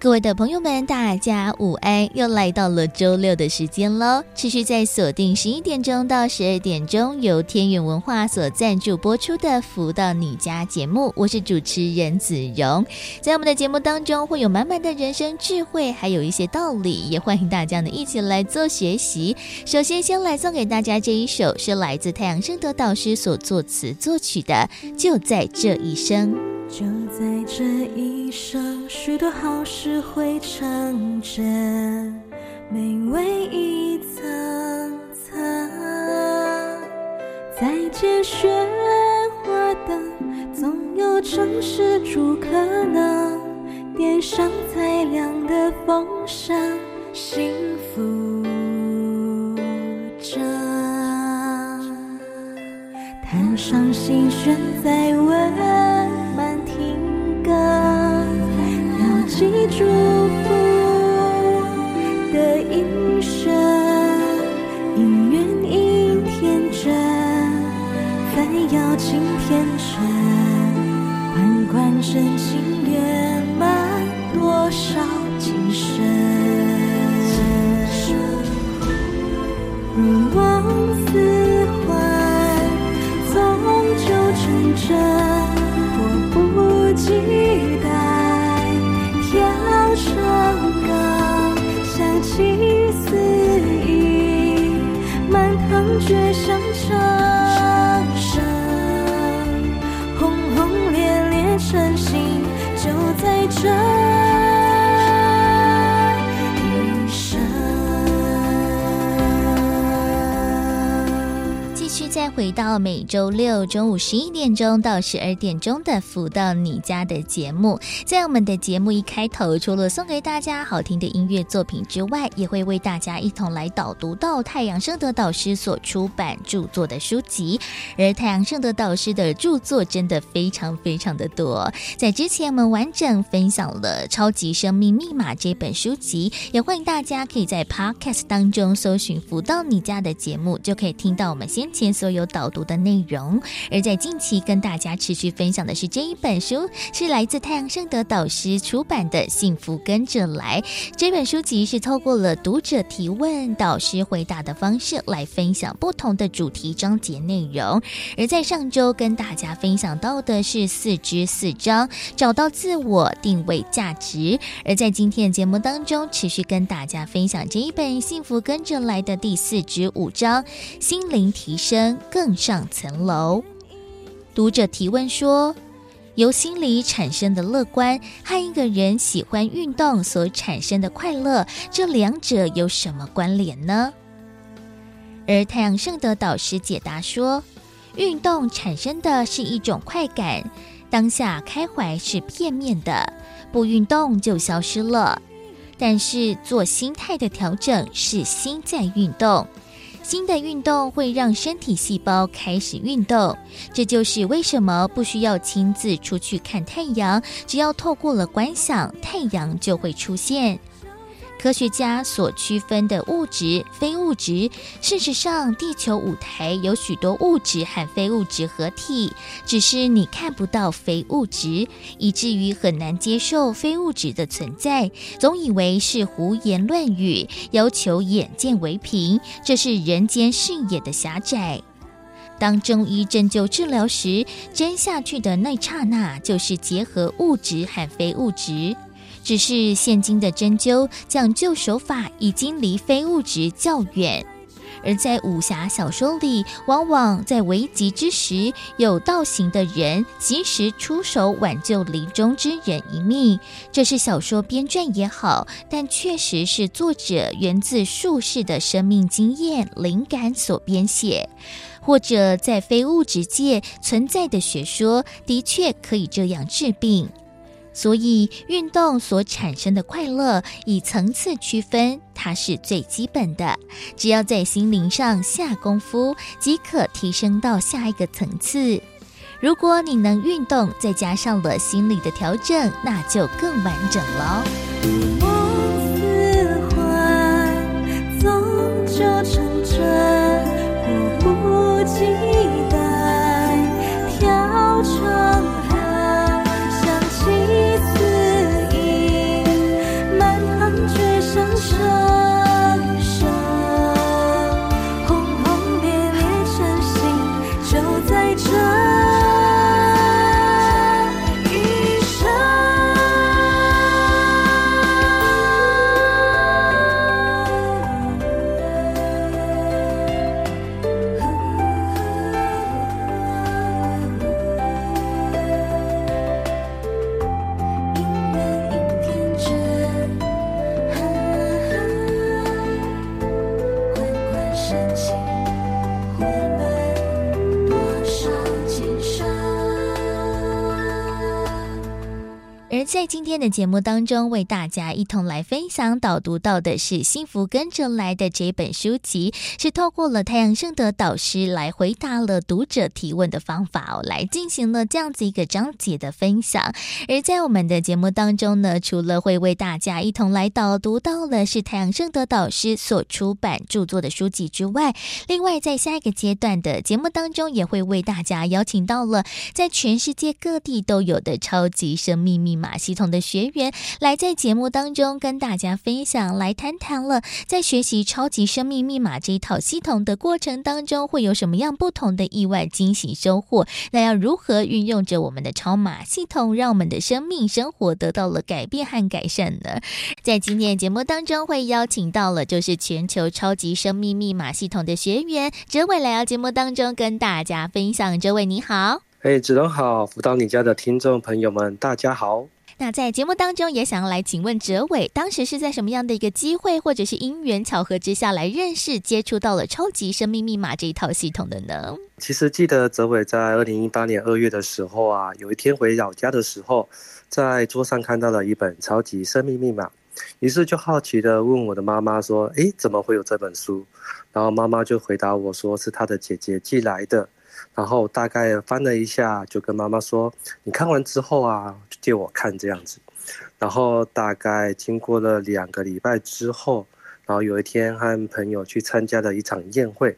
各位的朋友们，大家午安！又来到了周六的时间喽。持续在锁定十一点钟到十二点钟，由天元文化所赞助播出的《福到你家》节目，我是主持人子荣。在我们的节目当中，会有满满的人生智慧，还有一些道理，也欢迎大家呢一起来做学习。首先，先来送给大家这一首，是来自太阳圣德导师所作词作曲的《就在这一生》。就在这一生，许多好事会成真，美味一层层。再见喧哗灯，总有城市主可能。点上才亮的风声，幸福着。弹上心弦在温。寄祝福的音声，姻缘应天真，还要尽天真，关关深情圆满多少今生。如梦却像回到每周六中午十一点钟到十二点钟的“福到你家”的节目，在我们的节目一开头，除了送给大家好听的音乐作品之外，也会为大家一同来导读到太阳盛德导师所出版著作的书籍。而太阳盛德导师的著作真的非常非常的多，在之前我们完整分享了《超级生命密码》这本书籍，也欢迎大家可以在 Podcast 当中搜寻“福到你家”的节目，就可以听到我们先前所。有导读的内容，而在近期跟大家持续分享的是这一本书，是来自太阳盛德导师出版的《幸福跟着来》。这本书籍是透过了读者提问、导师回答的方式来分享不同的主题章节内容。而在上周跟大家分享到的是四之四章，找到自我、定位价值。而在今天的节目当中，持续跟大家分享这一本《幸福跟着来》的第四之五章：心灵提升。更上层楼。读者提问说：“由心里产生的乐观和一个人喜欢运动所产生的快乐，这两者有什么关联呢？”而太阳圣德导师解答说：“运动产生的是一种快感，当下开怀是片面的，不运动就消失了。但是做心态的调整，是心在运动。”新的运动会让身体细胞开始运动，这就是为什么不需要亲自出去看太阳，只要透过了观想，太阳就会出现。科学家所区分的物质、非物质，事实上，地球舞台有许多物质和非物质合体，只是你看不到非物质，以至于很难接受非物质的存在，总以为是胡言乱语，要求眼见为凭，这是人间视野的狭窄。当中医针灸治疗时，针下去的那刹那，就是结合物质和非物质。只是现今的针灸讲究手法已经离非物质较远，而在武侠小说里，往往在危急之时，有道行的人及时出手挽救临终之人一命。这是小说编撰也好，但确实是作者源自术士的生命经验灵感所编写，或者在非物质界存在的学说，的确可以这样治病。所以，运动所产生的快乐，以层次区分，它是最基本的。只要在心灵上下功夫，即可提升到下一个层次。如果你能运动，再加上了心理的调整，那就更完整了。梦似幻，终究成真，不及天的节目当中，为大家一同来分享导读到的是《幸福跟着来的》这本书籍，是透过了太阳盛德导师来回答了读者提问的方法，来进行了这样子一个章节的分享。而在我们的节目当中呢，除了会为大家一同来导读到了是太阳盛德导师所出版著作的书籍之外，另外在下一个阶段的节目当中，也会为大家邀请到了在全世界各地都有的超级生命密码系统的学员来在节目当中跟大家分享，来谈谈了在学习超级生命密码这一套系统的过程当中，会有什么样不同的意外惊喜收获？那要如何运用着我们的超码系统，让我们的生命生活得到了改变和改善呢？在今天节目当中，会邀请到了就是全球超级生命密码系统的学员哲伟来到节目当中跟大家分享。哲伟你好，哎，子龙好，辅导你家的听众朋友们，大家好。那在节目当中，也想要来请问哲伟，当时是在什么样的一个机会，或者是因缘巧合之下来认识、接触到了超级生命密码这一套系统的呢？其实记得哲伟在二零一八年二月的时候啊，有一天回老家的时候，在桌上看到了一本《超级生命密码》，于是就好奇的问我的妈妈说：“诶，怎么会有这本书？”然后妈妈就回答我说：“是她的姐姐寄来的。”然后大概翻了一下，就跟妈妈说：“你看完之后啊，就借我看这样子。”然后大概经过了两个礼拜之后，然后有一天和朋友去参加了一场宴会，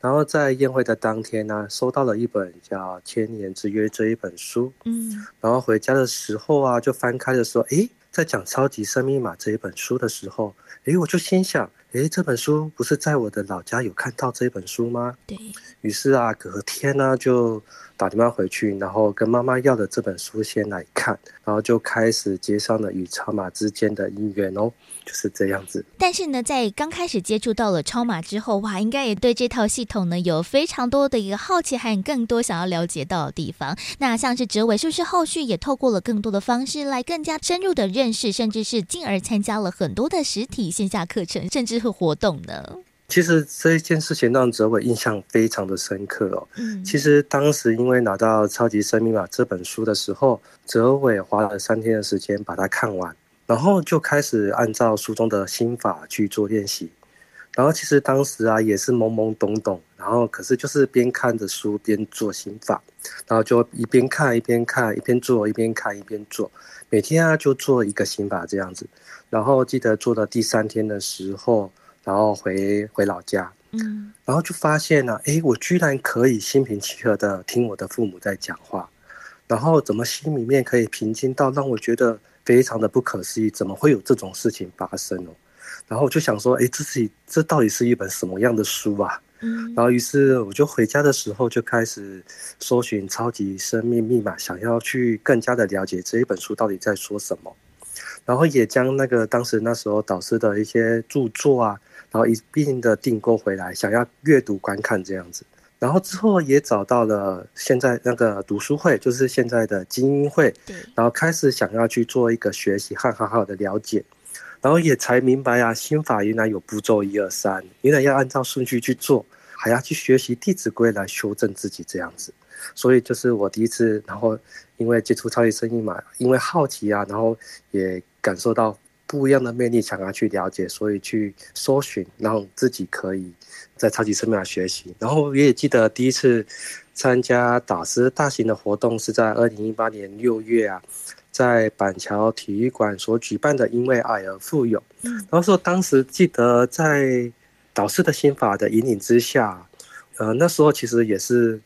然后在宴会的当天呢，收到了一本叫《千年之约》这一本书。嗯，然后回家的时候啊，就翻开的时候，诶，在讲超级生命密码这一本书的时候，诶，我就心想。诶，这本书不是在我的老家有看到这本书吗？对。于是啊，隔天呢就打电话回去，然后跟妈妈要了这本书先来看，然后就开始接上了与超码之间的姻缘哦，就是这样子。但是呢，在刚开始接触到了超马之后，哇，应该也对这套系统呢有非常多的一个好奇，还有更多想要了解到的地方。那像是哲伟，是不是后续也透过了更多的方式来更加深入的认识，甚至是进而参加了很多的实体线下课程，甚至。活动呢？其实这一件事情让哲伟印象非常的深刻哦。嗯，其实当时因为拿到《超级生命密码》这本书的时候，哲伟花了三天的时间把它看完，然后就开始按照书中的心法去做练习。然后其实当时啊也是懵懵懂懂，然后可是就是边看着书边做心法，然后就一边看一边看，一边做一边看一边做，每天啊就做一个心法这样子。然后记得做到第三天的时候。然后回回老家，嗯，然后就发现呢，哎，我居然可以心平气和的听我的父母在讲话，然后怎么心里面可以平静到让我觉得非常的不可思议，怎么会有这种事情发生哦？然后我就想说，哎，这是这到底是一本什么样的书啊？嗯，然后于是我就回家的时候就开始搜寻《超级生命密码》，想要去更加的了解这一本书到底在说什么，然后也将那个当时那时候导师的一些著作啊。然后一并的订购回来，想要阅读观看这样子，然后之后也找到了现在那个读书会，就是现在的精英会，然后开始想要去做一个学习和好好的了解，然后也才明白啊，心法原来有步骤一二三，原来要按照顺序去做，还要去学习《弟子规》来修正自己这样子，所以就是我第一次，然后因为接触超级生意嘛，因为好奇啊，然后也感受到。不一样的魅力，想要去了解，所以去搜寻，让自己可以在超级生命码学习。然后我也记得第一次参加导师大型的活动是在二零一八年六月啊，在板桥体育馆所举办的“因为爱而富有”。然后说当时记得在导师的心法的引领之下，呃，那时候其实也是。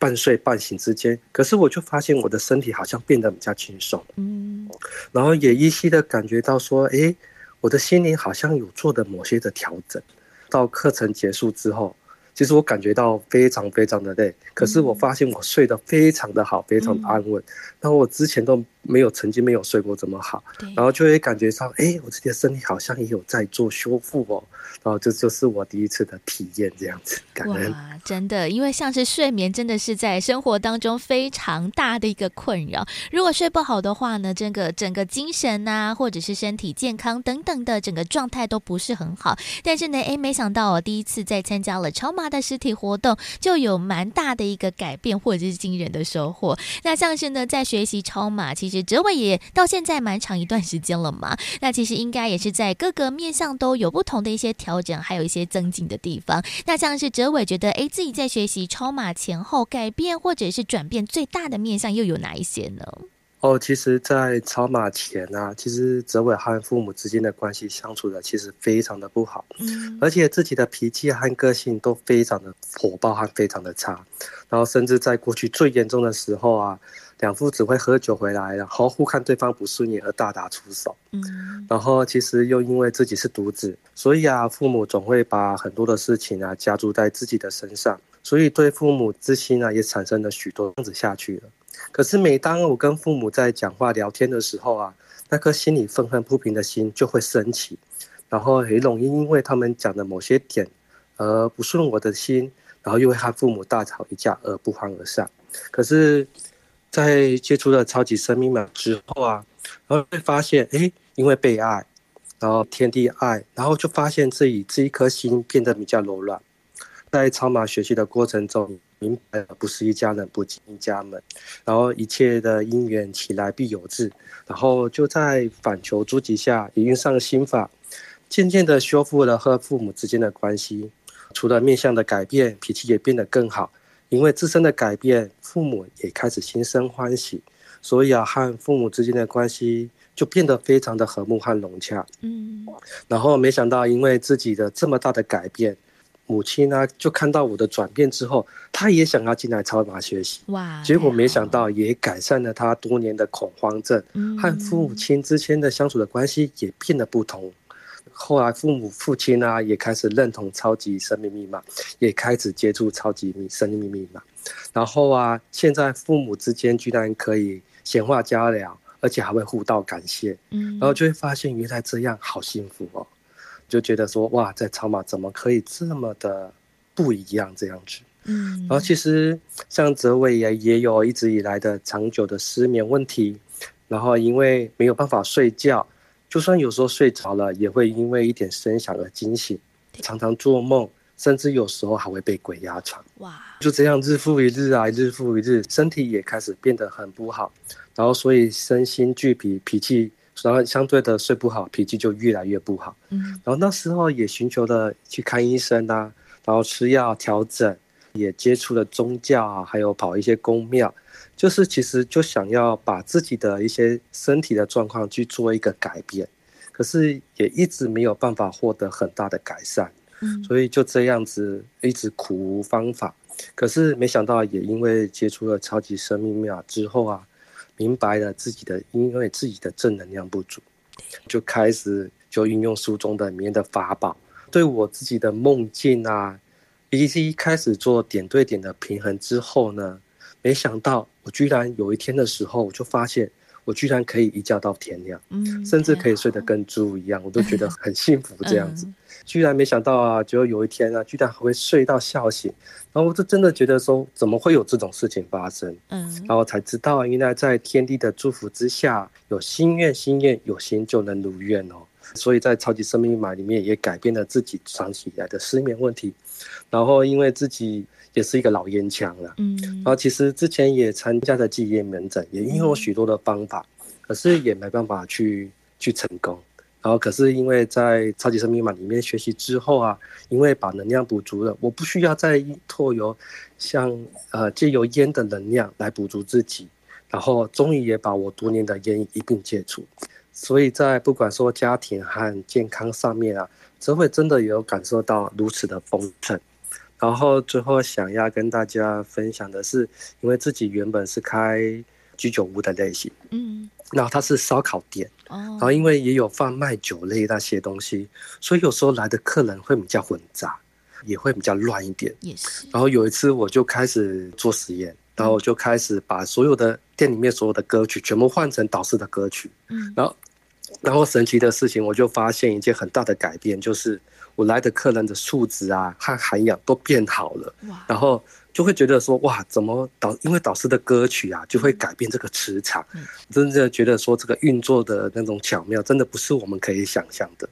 半睡半醒之间，可是我就发现我的身体好像变得比较轻松，嗯，然后也依稀的感觉到说，哎，我的心灵好像有做的某些的调整。到课程结束之后，其实我感觉到非常非常的累，可是我发现我睡得非常的好，非常的安稳。然后我之前都没有曾经没有睡过这么好，然后就会感觉到，哎，我自己的身体好像也有在做修复哦。然后这就是我第一次的体验，这样子感恩。哇，真的，因为像是睡眠，真的是在生活当中非常大的一个困扰。如果睡不好的话呢，这个整个精神啊，或者是身体健康等等的整个状态都不是很好。但是呢，哎，没想到我第一次在参加了超码的实体活动，就有蛮大的一个改变，或者是惊人的收获。那像是呢，在学习超码，其实哲伟也到现在蛮长一段时间了嘛。那其实应该也是在各个面向都有不同的一些调。整还有一些增进的地方。那像是哲伟觉得，哎，自己在学习超码前后改变或者是转变最大的面向又有哪一些呢？哦，其实，在超马前啊，其实泽伟和父母之间的关系相处的其实非常的不好，嗯，而且自己的脾气和个性都非常的火爆和非常的差，然后甚至在过去最严重的时候啊。两父子会喝酒回来，然后互看对方不顺眼而大打出手。嗯，然后其实又因为自己是独子，所以啊，父母总会把很多的事情啊加注在自己的身上，所以对父母之心啊也产生了许多这样子下去了。可是每当我跟父母在讲话聊天的时候啊，那颗心里愤恨不平的心就会升起，然后很容易因为他们讲的某些点而不顺我的心，然后又会和父母大吵一架而不欢而散。可是。在接触了超级生命码之后啊，然后会发现，哎，因为被爱，然后天地爱，然后就发现自己这一颗心变得比较柔软。在超马学习的过程中，明白了不是一家人不进一家门，然后一切的因缘起来必有自，然后就在反求诸己下，也用上心法，渐渐的修复了和父母之间的关系。除了面相的改变，脾气也变得更好。因为自身的改变，父母也开始心生欢喜，所以啊，和父母之间的关系就变得非常的和睦和融洽。嗯，然后没想到，因为自己的这么大的改变，母亲呢就看到我的转变之后，她也想要进来超码学习。哇！结果没想到，也改善了她多年的恐慌症，和父母亲之间的相处的关系也变得不同。后来父母父亲啊也开始认同超级生命密码，也开始接触超级生命密码。然后啊，现在父母之间居然可以闲话家聊，而且还会互道感谢。嗯，然后就会发现原来这样好幸福哦，就觉得说哇，在超马怎么可以这么的不一样这样子。嗯，然后其实像泽伟也也有一直以来的长久的失眠问题，然后因为没有办法睡觉。就算有时候睡着了，也会因为一点声响而惊醒，常常做梦，甚至有时候还会被鬼压床。哇！就这样日复一日啊，日复一日，身体也开始变得很不好，然后所以身心俱疲，脾气，然后相对的睡不好，脾气就越来越不好。嗯，然后那时候也寻求了去看医生啊，然后吃药调整，也接触了宗教啊，还有跑一些公庙。就是其实就想要把自己的一些身体的状况去做一个改变，可是也一直没有办法获得很大的改善，嗯，所以就这样子一直苦无方法。可是没想到也因为接触了超级生命密码之后啊，明白了自己的因为自己的正能量不足，就开始就运用书中的里面的法宝，对我自己的梦境啊，以及一开始做点对点的平衡之后呢，没想到。我居然有一天的时候，我就发现我居然可以一觉到天亮，嗯，甚至可以睡得跟猪一样，我都觉得很幸福 这样子。嗯、居然没想到啊，就有一天啊，居然还会睡到笑醒，然后我就真的觉得说，怎么会有这种事情发生？嗯，然后才知道，原来在天地的祝福之下，有心愿，心愿有心就能如愿哦。所以在超级生命密码里面也改变了自己长期以来的失眠问题，然后因为自己。也是一个老烟枪了，嗯，然后其实之前也参加了戒烟门诊，也应用了许多的方法，可是也没办法去去成功，然后可是因为在超级生命密码里面学习之后啊，因为把能量补足了，我不需要再依托有像呃借由烟的能量来补足自己，然后终于也把我多年的烟一并戒除。所以在不管说家庭和健康上面啊，哲伟真的有感受到如此的丰盛。然后最后想要跟大家分享的是，因为自己原本是开居酒屋的类型，嗯，然后它是烧烤店，哦，然后因为也有贩卖酒类那些东西，所以有时候来的客人会比较混杂，也会比较乱一点。也是。然后有一次我就开始做实验，然后我就开始把所有的店里面所有的歌曲全部换成导师的歌曲，嗯，然后，然后神奇的事情，我就发现一件很大的改变，就是。我来的客人的素质啊和涵养都变好了，然后就会觉得说哇，怎么导因为导师的歌曲啊，就会改变这个磁场，真的觉得说这个运作的那种巧妙，真的不是我们可以想象的。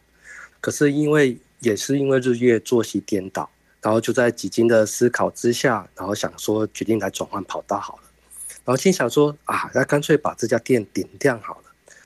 可是因为也是因为日夜作息颠倒，然后就在几经的思考之下，然后想说决定来转换跑道好了，然后心想说啊，那干脆把这家店顶掉好了。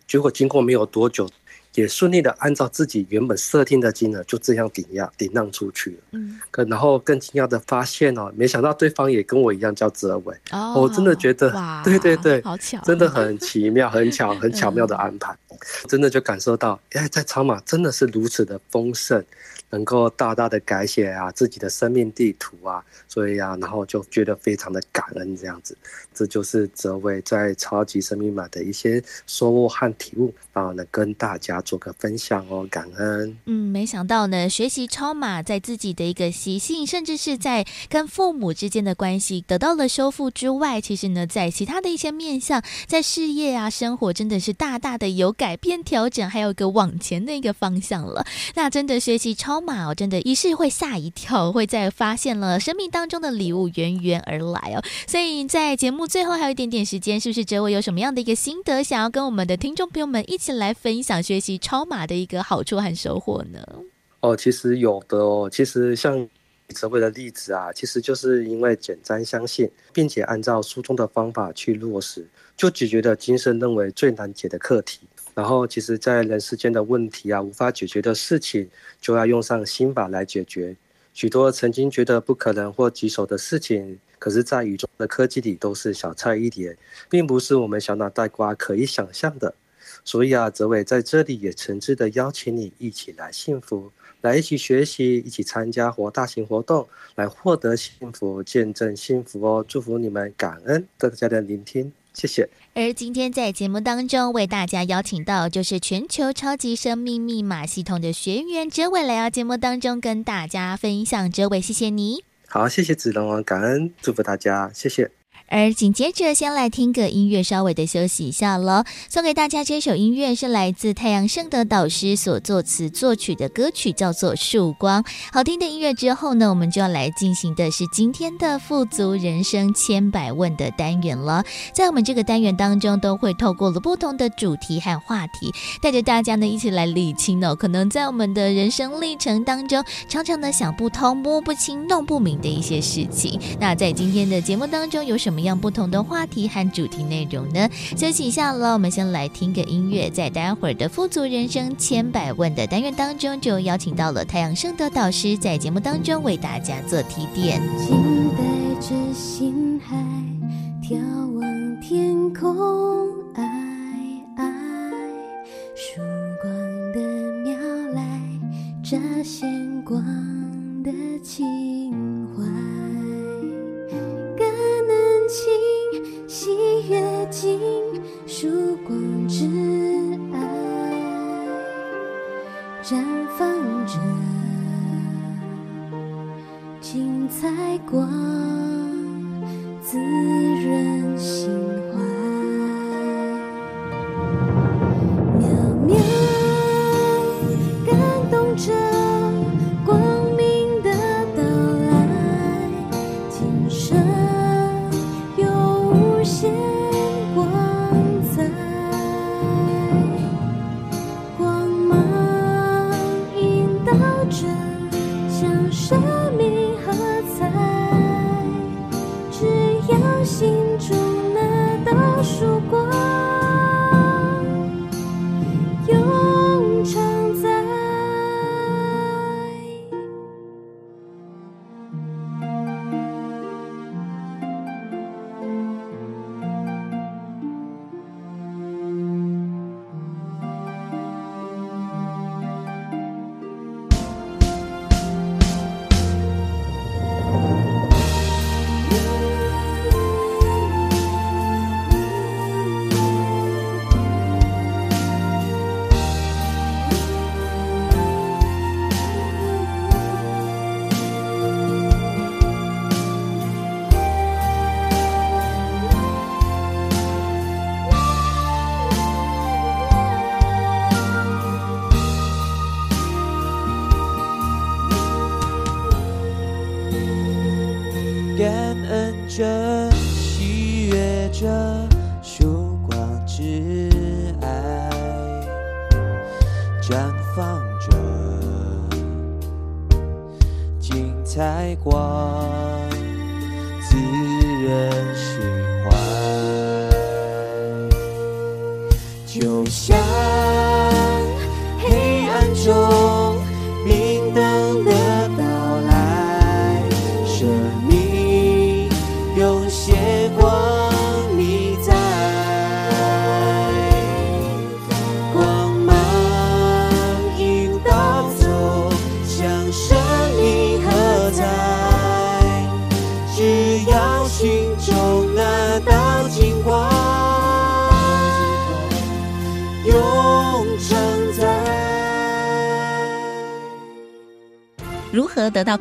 结果经过没有多久。也顺利的按照自己原本设定的金额，就这样顶押顶让出去了。嗯，可然后更惊讶的发现哦，没想到对方也跟我一样叫泽伟。哦，我真的觉得，对对对，好巧，真的很奇妙，很巧，很巧妙的安排。嗯，真的就感受到，哎，在超马真的是如此的丰盛。能够大大的改写啊自己的生命地图啊，所以啊，然后就觉得非常的感恩这样子，这就是泽伟在超级生命码的一些收获和体悟啊，能跟大家做个分享哦，感恩。嗯，没想到呢，学习超码在自己的一个习性，甚至是在跟父母之间的关系得到了修复之外，其实呢，在其他的一些面向，在事业啊、生活，真的是大大的有改变、调整，还有一个往前的一个方向了。那真的学习超。马哦，真的，一试会吓一跳，会再发现了生命当中的礼物源源而来哦。所以在节目最后还有一点点时间，是不是哲伟有什么样的一个心得，想要跟我们的听众朋友们一起来分享学习超马的一个好处和收获呢？哦，其实有的哦，其实像哲伟的例子啊，其实就是因为简单相信，并且按照书中的方法去落实，就解决了今生认为最难解的课题。然后，其实，在人世间的问题啊，无法解决的事情，就要用上心法来解决。许多曾经觉得不可能或棘手的事情，可是，在宇宙的科技里都是小菜一碟，并不是我们小脑袋瓜可以想象的。所以啊，泽伟在这里也诚挚的邀请你一起来幸福，来一起学习，一起参加或大型活动，来获得幸福，见证幸福哦！祝福你们，感恩大家的聆听。谢谢。而今天在节目当中为大家邀请到，就是全球超级生命密码系统的学员哲伟来到节目当中跟大家分享。哲伟，谢谢你。好，谢谢子龙，感恩，祝福大家，谢谢。而紧接着，先来听个音乐，稍微的休息一下喽。送给大家这首音乐是来自太阳盛德导师所作词作曲的歌曲，叫做《曙光》。好听的音乐之后呢，我们就要来进行的是今天的富足人生千百问的单元了。在我们这个单元当中，都会透过了不同的主题和话题，带着大家呢一起来理清哦，可能在我们的人生历程当中，常常呢想不通、摸不清、弄不明的一些事情。那在今天的节目当中，有什么样不同的话题和主题内容呢？休息一下了，我们先来听个音乐，在待会儿的富足人生千百问的单元当中，就邀请到了太阳圣德导师在节目当中为大家做提点。静待着心海，眺望天空，尽，曙光之爱绽放着精彩光，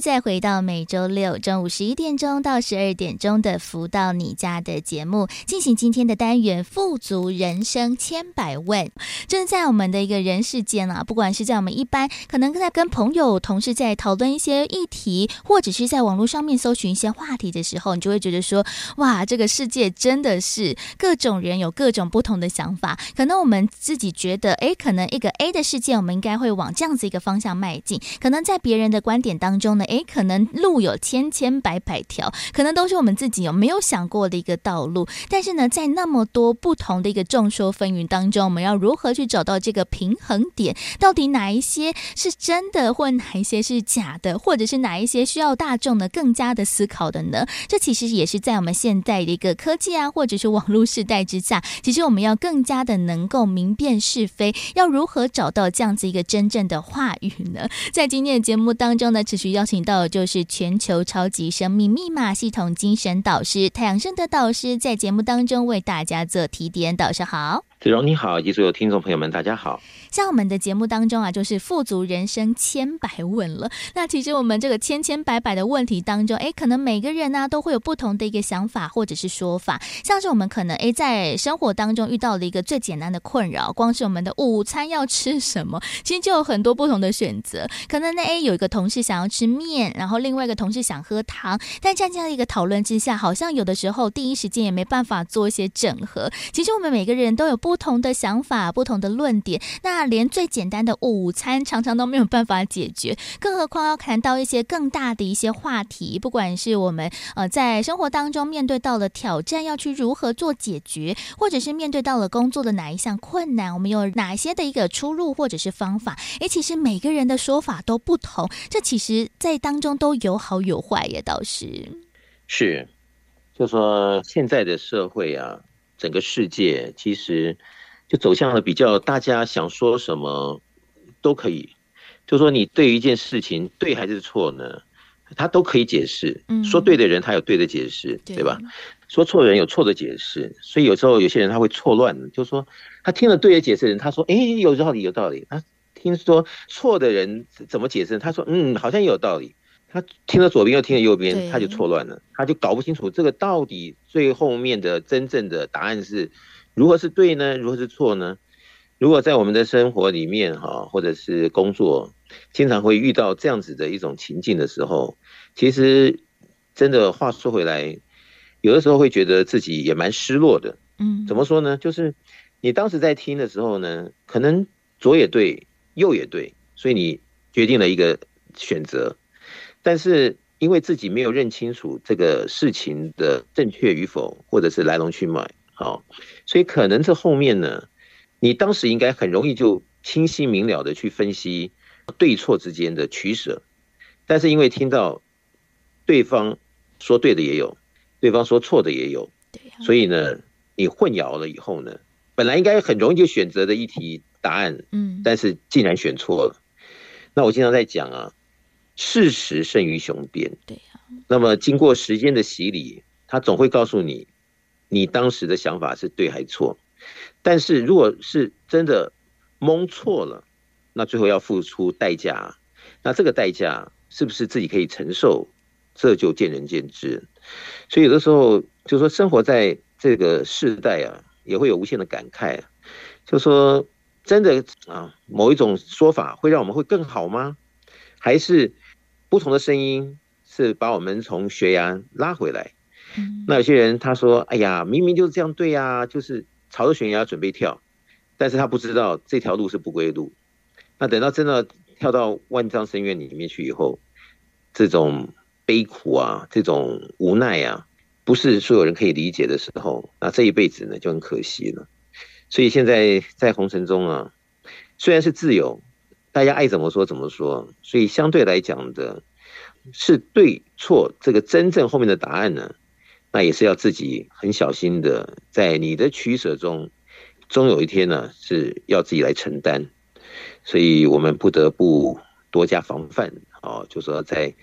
再回到每周六中午十一点钟到十二点钟的“福到你家”的节目，进行今天的单元“富足人生千百问”。正在我们的一个人世间啊，不管是在我们一般可能在跟朋友、同事在讨论一些议题，或者是在网络上面搜寻一些话题的时候，你就会觉得说：“哇，这个世界真的是各种人有各种不同的想法。”可能我们自己觉得，哎，可能一个 A 的世界，我们应该会往这样子一个方向迈进。可能在别人的观点当中呢。诶，可能路有千千百百条，可能都是我们自己有没有想过的一个道路。但是呢，在那么多不同的一个众说纷纭当中，我们要如何去找到这个平衡点？到底哪一些是真的，或哪一些是假的，或者是哪一些需要大众呢更加的思考的呢？这其实也是在我们现在的一个科技啊，或者是网络时代之下，其实我们要更加的能够明辨是非，要如何找到这样子一个真正的话语呢？在今天的节目当中呢，持续要。邀请频道就是全球超级生命密码系统精神导师太阳升的导师，在节目当中为大家做提点。导师好。子荣你好，以及所有听众朋友们，大家好。在我们的节目当中啊，就是富足人生千百问了。那其实我们这个千千百百的问题当中，哎，可能每个人呢、都会有不同的一个想法或者是说法。像是我们可能哎在生活当中遇到了一个最简单的困扰，光是我们的午餐要吃什么，其实就有很多不同的选择。可能呢哎有一个同事想要吃面，然后另外一个同事想喝汤，但在这样一个讨论之下，好像有的时候第一时间也没办法做一些整合。其实我们每个人都有。不同的想法，不同的论点，那连最简单的午餐常常都没有办法解决，更何况要谈到一些更大的一些话题。不管是我们呃在生活当中面对到了挑战，要去如何做解决，或者是面对到了工作的哪一项困难，我们有哪些的一个出路或者是方法？诶，其实每个人的说法都不同，这其实在当中都有好有坏也倒是是，就说现在的社会啊。整个世界其实就走向了比较，大家想说什么都可以。就说你对于一件事情对还是错呢？他都可以解释。说对的人他有对的解释，对吧？说错的人有错的解释。所以有时候有些人他会错乱，就说他听了对的解释的人，他说：“哎，有道理，有道理。”他听说错的人怎么解释？他说：“嗯，好像也有道理。”他听了左边又听了右边，他就错乱了，他就搞不清楚这个到底最后面的真正的答案是如何是对呢？如何是错呢？如果在我们的生活里面哈，或者是工作，经常会遇到这样子的一种情境的时候，其实真的话说回来，有的时候会觉得自己也蛮失落的。嗯，怎么说呢？就是你当时在听的时候呢，可能左也对，右也对，所以你决定了一个选择。但是因为自己没有认清楚这个事情的正确与否，或者是来龙去脉，好，所以可能这后面呢，你当时应该很容易就清晰明了的去分析对错之间的取舍，但是因为听到对方说对的也有，对方说错的也有，所以呢，你混淆了以后呢，本来应该很容易就选择的一题答案，嗯，但是竟然选错了，那我经常在讲啊。事实胜于雄辩。对呀。那么经过时间的洗礼，他总会告诉你，你当时的想法是对还错。但是如果是真的蒙错了，那最后要付出代价，那这个代价是不是自己可以承受？这就见仁见智。所以有的时候就说生活在这个世代啊，也会有无限的感慨啊，就说真的啊，某一种说法会让我们会更好吗？还是不同的声音是把我们从悬崖拉回来？那有些人他说：“哎呀，明明就是这样对呀，就是朝着悬崖准备跳。”但是他不知道这条路是不归路。那等到真的跳到万丈深渊里面去以后，这种悲苦啊，这种无奈啊，不是所有人可以理解的时候，那这一辈子呢就很可惜了。所以现在在红尘中啊，虽然是自由，大家爱怎么说怎么说，所以相对来讲的是对错这个真正后面的答案呢，那也是要自己很小心的，在你的取舍中。终有一天呢，是要自己来承担，所以我们不得不多加防范哦，就说在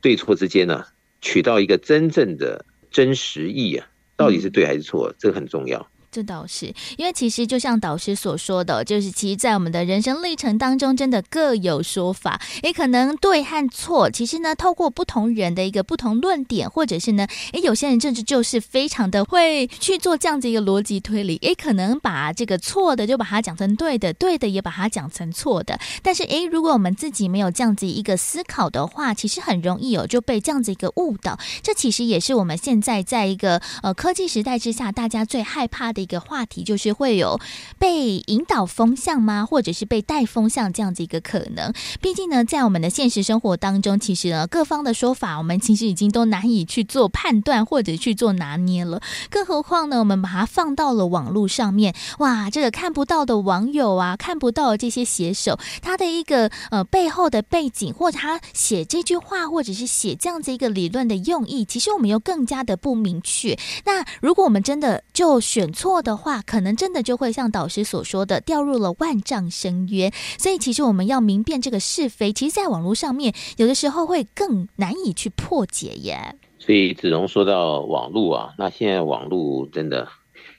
对错之间呢，取到一个真正的真实意啊，到底是对还是错，这个很重要。这倒是，因为其实就像导师所说的，就是其实，在我们的人生历程当中，真的各有说法，也可能对和错。其实呢，透过不同人的一个不同论点，或者是呢，诶，有些人甚至就是非常的会去做这样子一个逻辑推理，也，可能把这个错的就把它讲成对的，对的也把它讲成错的。但是，诶，如果我们自己没有这样子一个思考的话，其实很容易有就被这样子一个误导。这其实也是我们现在在一个呃科技时代之下，大家最害怕的。的一个话题就是会有被引导风向吗？或者是被带风向这样子一个可能？毕竟呢，在我们的现实生活当中，其实呢，各方的说法，我们其实已经都难以去做判断或者去做拿捏了。更何况呢，我们把它放到了网络上面，哇，这个看不到的网友啊，看不到这些写手，他的一个呃背后的背景，或者他写这句话，或者是写这样子一个理论的用意，其实我们又更加的不明确。那如果我们真的就选错，的话，可能真的就会像导师所说的，掉入了万丈深渊。所以，其实我们要明辨这个是非，其实，在网络上面，有的时候会更难以去破解耶。所以，子荣说到网络啊，那现在网络真的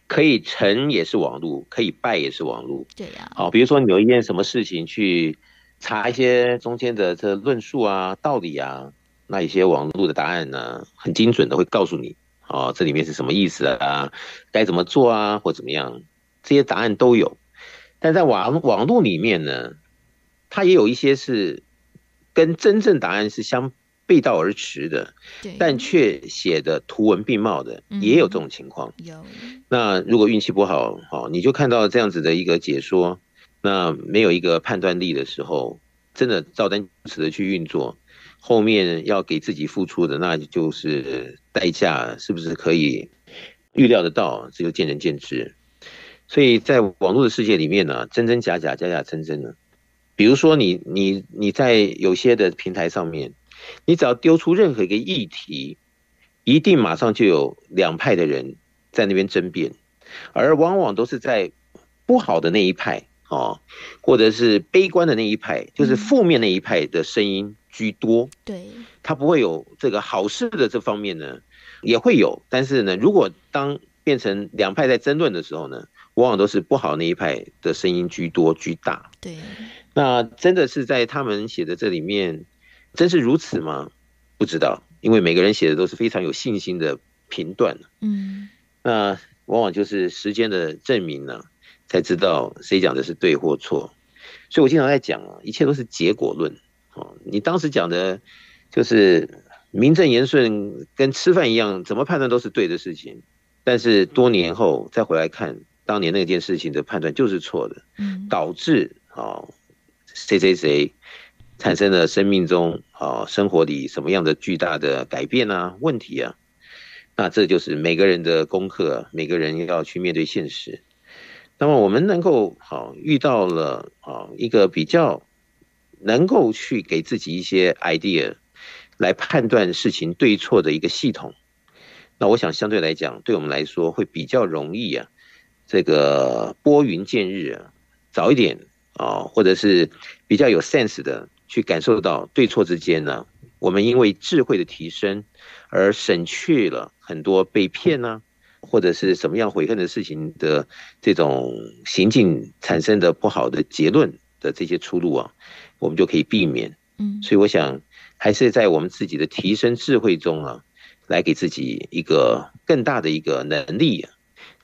可以成也是网络，可以败也是网络。对呀、啊，好，比如说你有一件什么事情去查一些中间的这论述啊、道理啊，那一些网络的答案呢，很精准的会告诉你。哦，这里面是什么意思啊？该怎么做啊？或怎么样？这些答案都有，但在网网络里面呢，它也有一些是跟真正答案是相背道而驰的，对，但却写的图文并茂的，也有这种情况。有、嗯，那如果运气不好，哦，你就看到这样子的一个解说，那没有一个判断力的时候，真的照单词的去运作。后面要给自己付出的，那就是代价，是不是可以预料得到？这就见仁见智。所以在网络的世界里面呢，真真假假，假假真真的。比如说你，你你在有些的平台上面，你只要丢出任何一个议题，一定马上就有两派的人在那边争辩，而往往都是在不好的那一派哦，或者是悲观的那一派，就是负面那一派的声音。居多，对，他不会有这个好事的这方面呢，也会有，但是呢，如果当变成两派在争论的时候呢，往往都是不好那一派的声音居多居大。对，那真的是在他们写的这里面，真是如此吗？不知道，因为每个人写的都是非常有信心的评断。嗯，那往往就是时间的证明呢，才知道谁讲的是对或错。所以我经常在讲啊，一切都是结果论。你当时讲的，就是名正言顺，跟吃饭一样，怎么判断都是对的事情。但是多年后再回来看，当年那件事情的判断就是错的，导致啊谁谁谁产生了生命中啊生活里什么样的巨大的改变啊问题啊，那这就是每个人的功课，每个人要去面对现实。那么我们能够好遇到了啊一个比较。能够去给自己一些 idea 来判断事情对错的一个系统，那我想相对来讲，对我们来说会比较容易啊。这个拨云见日啊，早一点啊，或者是比较有 sense 的去感受到对错之间呢，我们因为智慧的提升而省去了很多被骗呢，或者是什么样悔恨的事情的这种行径产生的不好的结论。的这些出路啊，我们就可以避免。嗯，所以我想还是在我们自己的提升智慧中啊，来给自己一个更大的一个能力，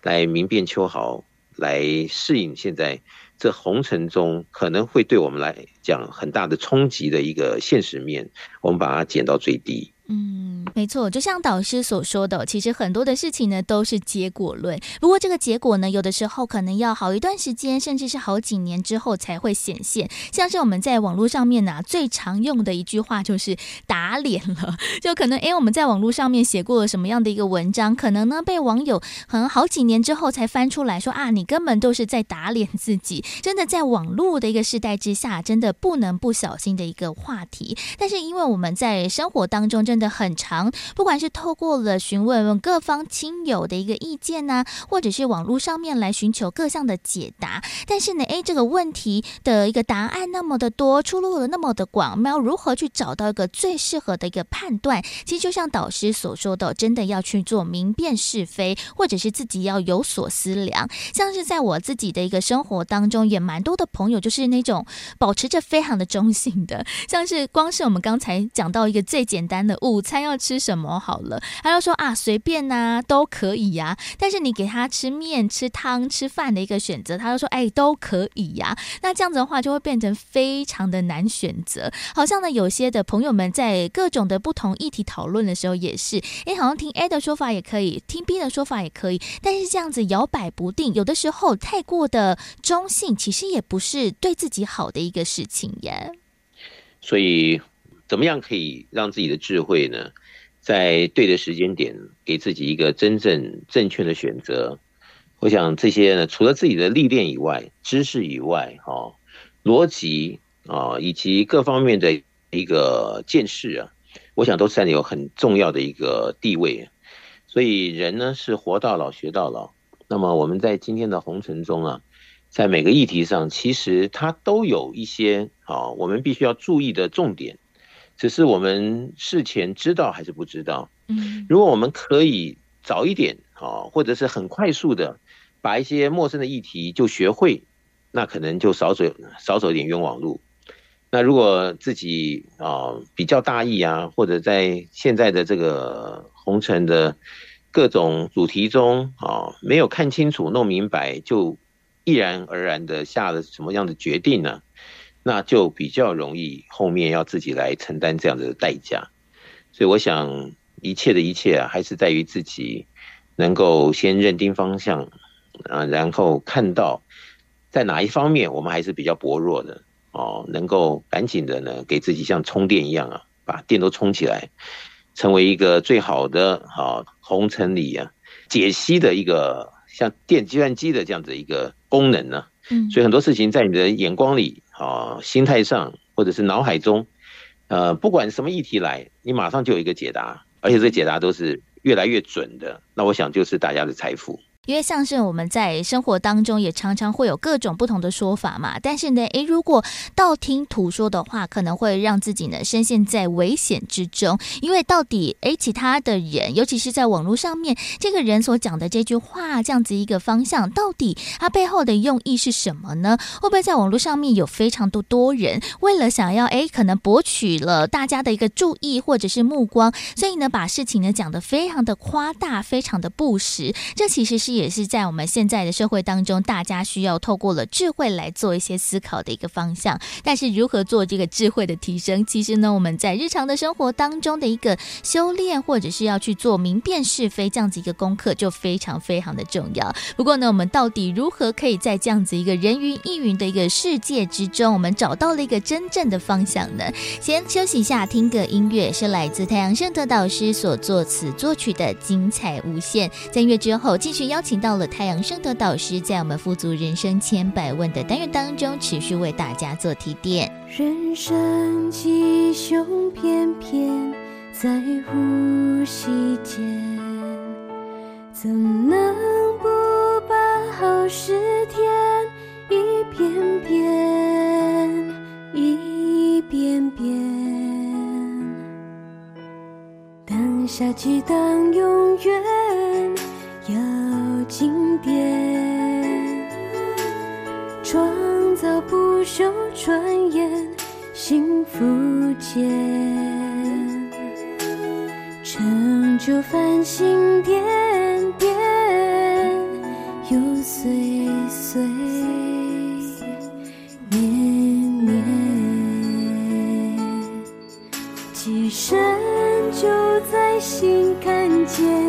来明辨秋毫，来适应现在这红尘中可能会对我们来讲很大的冲击的一个现实面，我们把它减到最低。嗯，没错，就像导师所说的，其实很多的事情呢都是结果论。不过这个结果呢，有的时候可能要好一段时间，甚至是好几年之后才会显现。像是我们在网络上面呢、最常用的一句话就是“打脸了”，就可能诶，我们在网络上面写过了什么样的一个文章，可能呢被网友可能好几年之后才翻出来说啊，你根本都是在打脸自己。真的在网络的一个时代之下，真的不能不小心的一个话题。但是因为我们在生活当中，真真的很长，不管是透过了询问各方亲友的一个意见呢、或者是网络上面来寻求各项的解答，但是呢，诶，这个问题的一个答案那么的多，出路了那么的广，我们要如何去找到一个最适合的一个判断？其实就像导师所说的，真的要去做明辨是非，或者是自己要有所思量。像是在我自己的一个生活当中，也蛮多的朋友就是那种保持着非常的中性的，像是光是我们刚才讲到一个最简单的午餐。要吃什么好了，他就说啊，随便呐、都可以呀、但是你给他吃面、吃汤、吃饭的一个选择，他就说哎，都可以呀、那这样子的话，就会变成非常的难选择。好像呢，有些的朋友们在各种的不同议题讨论的时候，也是哎，好像听 A 的说法也可以，听 B 的说法也可以。但是这样子摇摆不定，有的时候太过的中性，其实也不是对自己好的一个事情耶。所以。怎么样可以让自己的智慧呢，在对的时间点给自己一个真正正确的选择？我想这些呢，除了自己的历练以外，知识以外，哈，逻辑啊，以及各方面的一个见识啊，我想都占有很重要的一个地位。所以人呢是活到老学到老。那么我们在今天的红尘中啊，在每个议题上，其实它都有一些啊，我们必须要注意的重点。只是我们事前知道还是不知道？嗯，如果我们可以早一点啊，或者是很快速的把一些陌生的议题就学会，那可能就少走少走一点冤枉路。那如果自己啊比较大意啊，或者在现在的这个红尘的各种主题中啊，没有看清楚、弄明白，就毅然而然的下了什么样的决定呢？那就比较容易，后面要自己来承担这样的代价，所以我想一切的一切啊，还是在于自己能够先认定方向啊，然后看到在哪一方面我们还是比较薄弱的哦，能够赶紧的呢，给自己像充电一样啊，把电都充起来，成为一个最好的啊红尘里啊解析的一个像电计算机的这样子一个功能呢。嗯，所以很多事情在你的眼光里。啊，心态上或者是脑海中，呃，不管什么议题来，你马上就有一个解答，而且这个解答都是越来越准的。那我想就是大家的财富。因为像是我们在生活当中也常常会有各种不同的说法嘛，但是呢，诶，如果道听途说的话，可能会让自己呢深陷在危险之中。因为到底诶，其他的人，尤其是在网络上面，这个人所讲的这句话，这样子一个方向，到底他背后的用意是什么呢？会不会在网络上面有非常多多人为了想要诶，可能博取了大家的一个注意或者是目光，所以呢，把事情呢讲得非常的夸大，非常的不实。这其实是。也是在我们现在的社会当中，大家需要透过了智慧来做一些思考的一个方向。但是如何做这个智慧的提升，其实呢，我们在日常的生活当中的一个修炼，或者是要去做明辨是非这样子一个功课，就非常非常的重要。不过呢，我们到底如何可以在这样子一个人云亦云的一个世界之中，我们找到了一个真正的方向呢？先休息一下，听个音乐，是来自太阳圣德导师所作词作曲的《精彩无限》。在音乐之后，继续邀。请到了太阳升德导师，在我们富足人生千百问的单元当中，持续为大家做提点。人生吉凶偏偏在呼吸间，怎能不把好事添一遍遍，一遍遍？当下记当永远。要经典，创造不是袖，转眼幸福间，成就繁星点点，又岁岁年年，今生就在心看见，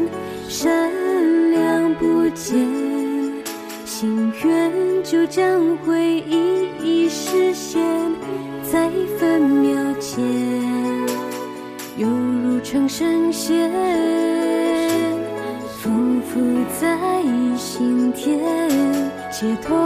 就将回忆一实现，在分秒间，犹如成神仙，丰富在心田，解脱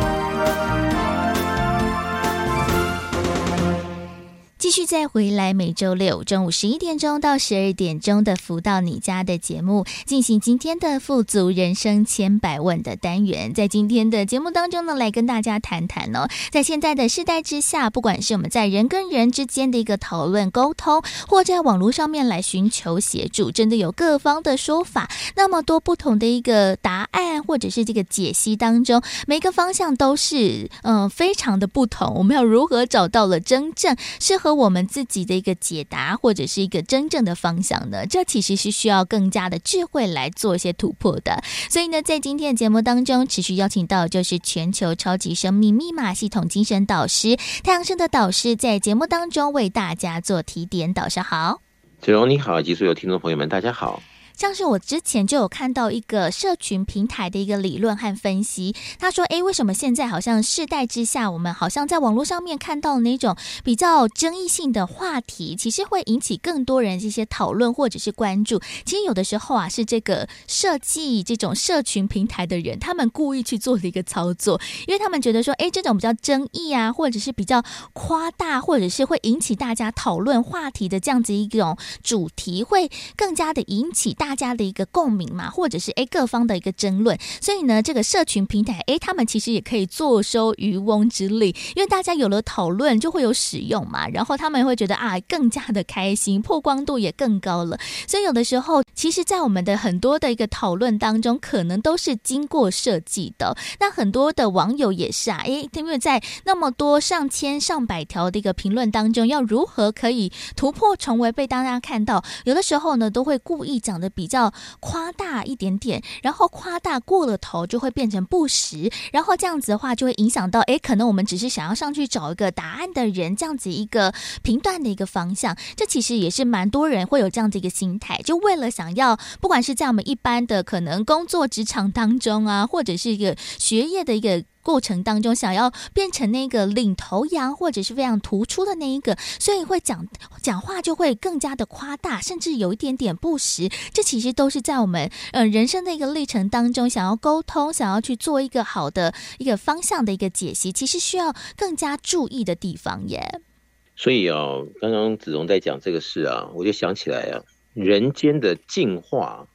继续再回来，每周六中午十一点钟到十二点钟的“福到你家”的节目，进行今天的“富足人生千百问”的单元。在今天的节目当中呢，来跟大家谈谈哦，在现在的世代之下，不管是我们在人跟人之间的一个讨论沟通，或在网络上面来寻求协助，真的有各方的说法，那么多不同的一个答案，或者是这个解析当中，每个方向都是嗯、非常的不同。我们要如何找到了真正适合我我们自己的一个解答，或者是一个真正的方向呢？这其实是需要更加的智慧来做一些突破的。所以呢，在今天的节目当中，持续邀请到就是全球超级生命密码系统精神导师太阳生的导师，在节目当中为大家做提点。导师好，子荣你好，及所有听众朋友们，大家好。像是我之前就有看到一个社群平台的一个理论和分析，他说：“诶，为什么现在好像世代之下，我们好像在网络上面看到那种比较争议性的话题，其实会引起更多人这些讨论或者是关注。其实有的时候啊，是这个设计这种社群平台的人，他们故意去做的一个操作，因为他们觉得说，诶，这种比较争议啊，或者是比较夸大，或者是会引起大家讨论话题的这样子一种主题，会更加的引起大。”大家的一个共鸣嘛，或者是诶各方的一个争论，所以呢，这个社群平台诶，他们其实也可以坐收渔翁之利，因为大家有了讨论，就会有使用嘛，然后他们会觉得啊，更加的开心，曝光度也更高了。所以有的时候，其实，在我们的很多的一个讨论当中，可能都是经过设计的。那很多的网友也是啊，诶，因为在那么多上千上百条的一个评论当中，要如何可以突破重围被大家看到？有的时候呢，都会故意讲的。比较夸大一点点，然后夸大过了头就会变成不实，然后这样子的话就会影响到，哎，可能我们只是想要上去找一个答案的人，这样子一个评断的一个方向，这其实也是蛮多人会有这样子一个心态，就为了想要，不管是在我们一般的可能工作职场当中啊，或者是一个学业的一个。过程当中，想要变成那个领头羊，或者是非常突出的那一个，所以会讲讲话就会更加的夸大，甚至有一点点不实。这其实都是在我们呃人生的一个历程当中，想要沟通，想要去做一个好的一个方向的一个解析，其实需要更加注意的地方耶。所以啊，刚刚子荣在讲这个事啊，我就想起来啊，人间的进化。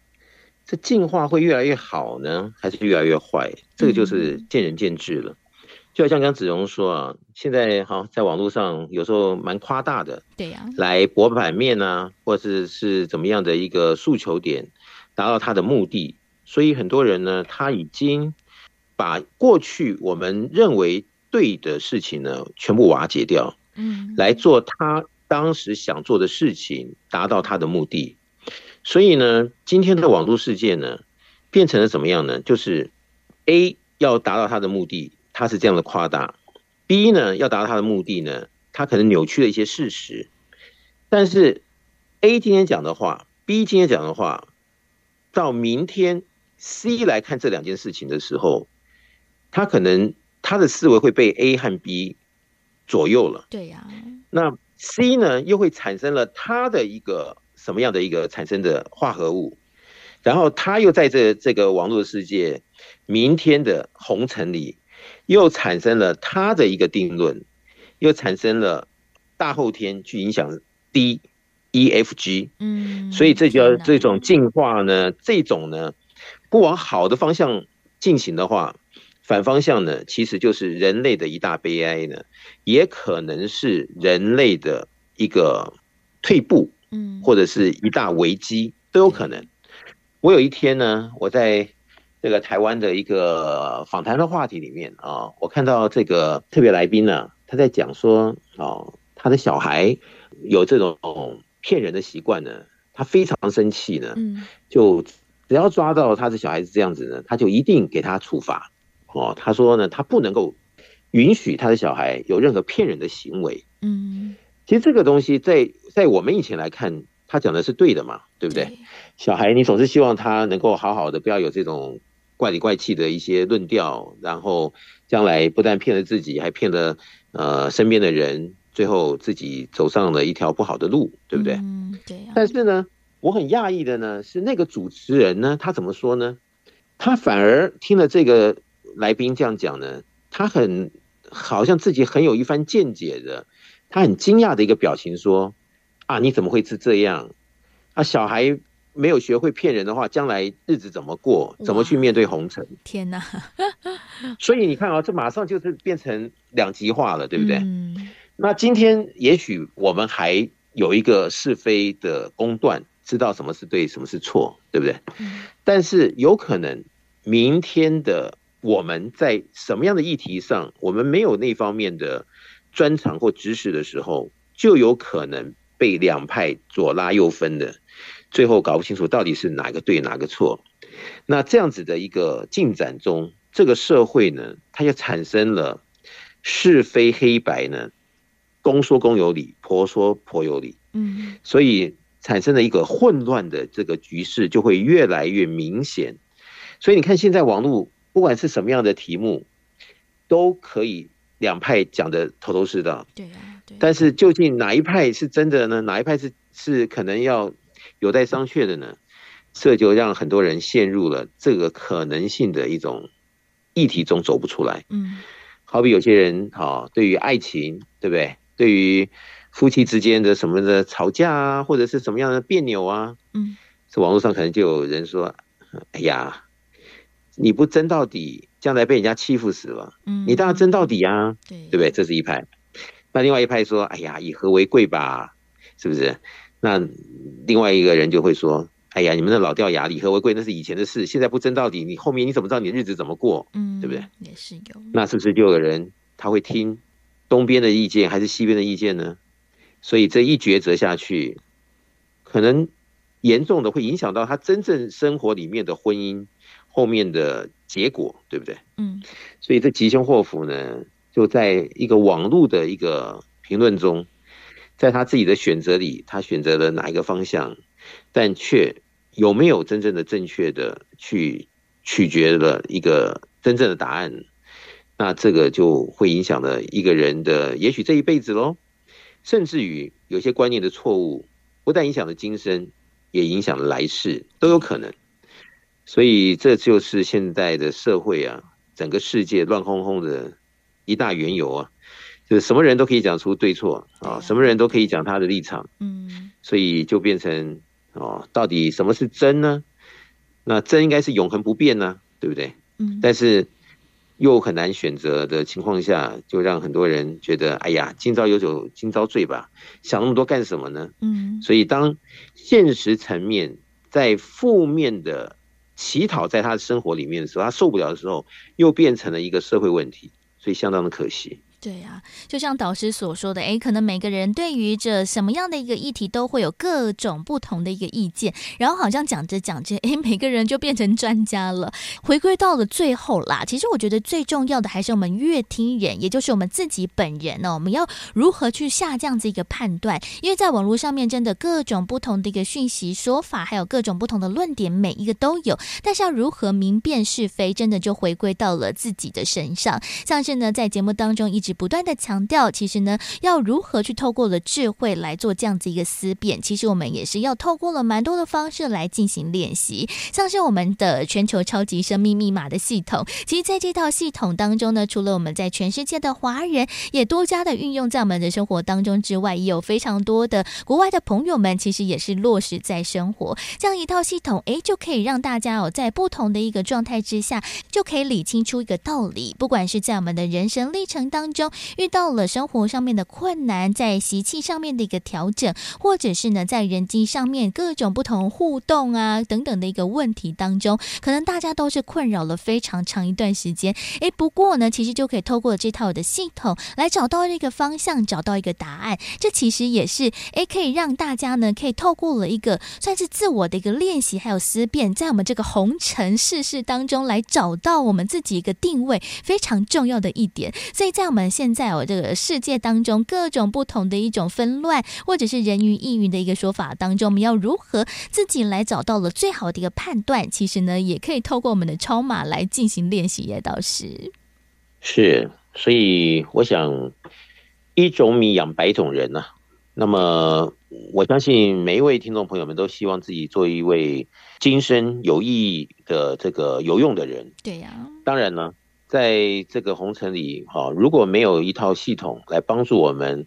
这进化会越来越好呢，还是越来越坏？这个就是见仁见智了。就好像刚子荣说啊，现在哈，在网络上有时候蛮夸大的，对呀，来博版面啊，或者是怎么样的一个诉求点，达到他的目的。所以很多人呢，他已经把过去我们认为对的事情呢，全部瓦解掉，嗯，来做他当时想做的事情，达到他的目的。所以呢，今天的网络世界呢，变成了怎么样呢？就是 A 要达到他的目的，他是这样的夸大；B 呢要达到他的目的呢，他可能扭曲了一些事实。但是 A 今天讲的话，B 今天讲的话，到明天 C 来看这两件事情的时候，他可能他的思维会被 A 和 B 左右了。对呀。那 C 呢，又会产生了他的一个。什么样的一个产生的化合物，然后他又在这这个网络世界，明天的红尘里，又产生了他的一个定论，又产生了大后天去影响 D E F G，嗯，所以这叫这种进化呢，这种呢不往好的方向进行的话，反方向呢其实就是人类的一大悲哀呢，也可能是人类的一个退步。嗯，或者是一大危机都有可能。我有一天呢，我在这个台湾的一个访谈的话题里面啊，我看到这个特别来宾呢，他在讲说哦，他的小孩有这种骗人的习惯呢，他非常生气呢，就只要抓到他的小孩子这样子呢，他就一定给他处罚。哦，他说呢，他不能够允许他的小孩有任何骗人的行为。嗯。其实这个东西在在我们以前来看，他讲的是对的嘛，对不对？对。小孩，你总是希望他能够好好的，不要有这种怪里怪气的一些论调，然后将来不但骗了自己，还骗了呃身边的人，最后自己走上了一条不好的路，对不对？嗯，对啊。但是呢，我很讶异的呢，是那个主持人呢，他怎么说呢？他反而听了这个来宾这样讲呢，他很好像自己很有一番见解的。他很惊讶的一个表情说：“啊，你怎么会是这样？啊，小孩没有学会骗人的话，将来日子怎么过？怎么去面对红尘？天哪！所以你看啊，这马上就是变成两极化了，对不对？嗯。那今天也许我们还有一个是非的公断，知道什么是对，什么是错，对不对？嗯。但是有可能明天的我们在什么样的议题上，我们没有那方面的。专长或知识的时候，就有可能被两派左拉右分的，最后搞不清楚到底是哪个对哪个错。那这样子的一个进展中，这个社会呢，它就产生了是非黑白呢，公说公有理，婆说婆有理。嗯，所以产生了一个混乱的这个局势，就会越来越明显。所以你看，现在网络不管是什么样的题目，都可以。两派讲的头头是道，对啊，对。但是究竟哪一派是真的呢？哪一派是是可能要有待商榷的呢？这就让很多人陷入了这个可能性的一种议题中走不出来。嗯，好比有些人哈，对于爱情，对不对？对于夫妻之间的什么的吵架啊，或者是什么样的别扭啊，嗯，这网络上可能就有人说：“哎呀，你不争到底。”将来被人家欺负死了，嗯，你当然争到底啊，对，对不对？这是一派。那另外一派说：“哎呀，以和为贵吧，是不是？”那另外一个人就会说：“哎呀，你们的老掉牙，以和为贵那是以前的事，现在不争到底，你后面你怎么知道你的日子怎么过？嗯，对不对？”也是有。那是不是就有人他会听东边的意见还是西边的意见呢？所以这一抉择下去，可能严重的会影响到他真正生活里面的婚姻后面的结果，对不对？嗯，所以这吉凶祸福呢，就在一个网络的一个评论中，在他自己的选择里，他选择了哪一个方向，但却有没有真正的正确的去取决了一个真正的答案，那这个就会影响了一个人的也许这一辈子喽，甚至于有些观念的错误，不但影响了今生，也影响了来世，都有可能。所以这就是现在的社会啊，整个世界乱哄哄的一大缘由啊，就是什么人都可以讲出对错啊，什么人都可以讲他的立场，嗯，所以就变成哦，到底什么是真呢？那真应该是永恒不变呢，对不对？嗯，但是又很难选择的情况下，就让很多人觉得，哎呀，今朝有酒今朝醉吧，想那么多干什么呢？嗯，所以当现实层面在负面的。乞讨在他的生活里面的时候，他受不了的时候，又变成了一个社会问题，所以相当的可惜。对呀、啊，就像导师所说的，诶，可能每个人对于这什么样的一个议题都会有各种不同的一个意见，然后好像讲着讲着，诶，每个人就变成专家了。回归到了最后啦，其实我觉得最重要的还是我们乐听人，也就是我们自己本人呢，我们要如何去下这样子一个判断？因为在网络上面，真的各种不同的一个讯息说法，还有各种不同的论点，每一个都有。但是要如何明辨是非，真的就回归到了自己的身上。像是呢，在节目当中一直。不断的强调，其实呢，要如何去透过了智慧来做这样子一个思辨，其实我们也是要透过了蛮多的方式来进行练习。像是我们的全球超级生命密码的系统，其实在这套系统当中呢，除了我们在全世界的华人也多加的运用在我们的生活当中之外，也有非常多的国外的朋友们，其实也是落实在生活这样一套系统，诶，就可以让大家哦，在不同的一个状态之下，就可以理清出一个道理，不管是在我们的人生历程当中。中遇到了生活上面的困难，在习气上面的一个调整，或者是呢，在人际上面各种不同互动啊等等的一个问题当中，可能大家都是困扰了非常长一段时间。诶，不过呢，其实就可以透过这套的系统来找到一个方向，找到一个答案。这其实也是诶，可以让大家呢，可以透过了一个算是自我的一个练习，还有思辨，在我们这个红尘世事当中来找到我们自己一个定位，非常重要的一点。所以在我们现在哦，这个世界当中各种不同的一种纷乱，或者是人云亦云的一个说法当中，我们要如何自己来找到了最好的一个判断？其实呢，也可以透过我们的超码来进行练习，也倒是是。所以我想，一种米养百种人呐、啊。那么，我相信每一位听众朋友们都希望自己做一位今生有意义的这个有用的人。对呀、啊，当然呢。在这个红尘里，哈，如果没有一套系统来帮助我们，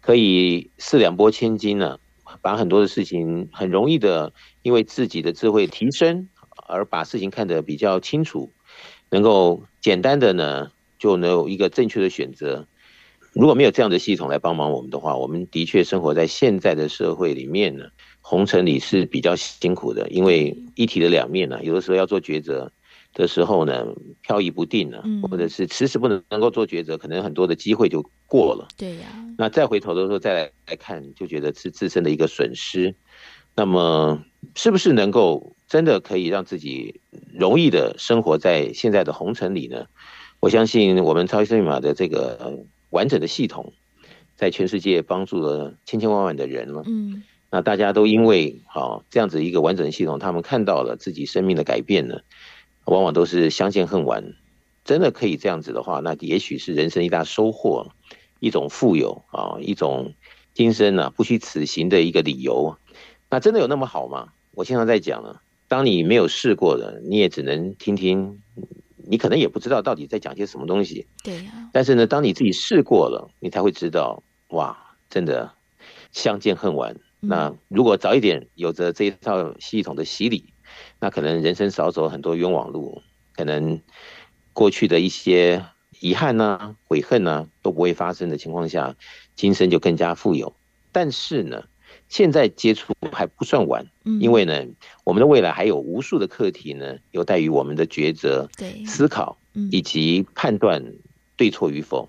可以四两拨千斤呢，把很多的事情很容易的，因为自己的智慧提升而把事情看得比较清楚，能够简单的呢，就能有一个正确的选择。如果没有这样的系统来帮忙我们的话，我们的确生活在现在的社会里面呢，红尘里是比较辛苦的，因为一体的两面呢，有的时候要做抉择。的时候呢，飘移不定了，或者是迟迟不能能够做抉择，可能很多的机会就过了。对呀，那再回头的时候再来来看，就觉得是自身的一个损失。那么，是不是能够真的可以让自己容易的生活在现在的红尘里呢？我相信我们超级生命密码的这个完整的系统，在全世界帮助了千千万万的人了。嗯，那大家都因为好这样子一个完整的系统，他们看到了自己生命的改变呢。往往都是相见恨晚，真的可以这样子的话，那也许是人生一大收获，一种富有啊，一种今生啊不虚此行的一个理由。那真的有那么好吗？我经常在讲了，当你没有试过的，你也只能听听，你可能也不知道到底在讲些什么东西。对呀。但是呢，当你自己试过了，你才会知道，哇，真的相见恨晚。那如果早一点有着这一套系统的洗礼。那可能人生少走很多冤枉路，可能过去的一些遗憾呐、啊、悔恨呐、啊、都不会发生的情况下，今生就更加富有。但是呢，现在接触还不算晚，因为呢，我们的未来还有无数的课题呢，有待于我们的抉择、思考以及判断对错与否。